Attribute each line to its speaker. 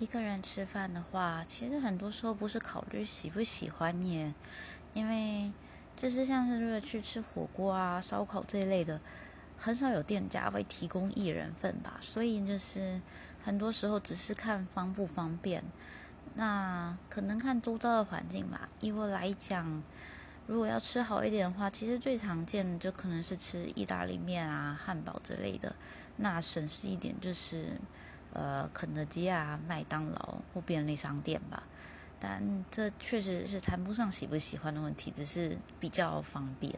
Speaker 1: 一个人吃饭的话，其实很多时候不是考虑喜不喜欢耶，因为就是像是如果去吃火锅啊、烧烤这一类的，很少有店家会提供一人份吧，所以就是很多时候只是看方不方便。那可能看周遭的环境吧。以我来讲，如果要吃好一点的话，其实最常见的就可能是吃意大利面啊、汉堡之类的。那省事一点就是。呃，肯德基啊，麦当劳或便利商店吧，但这确实是谈不上喜不喜欢的问题，只是比较方便。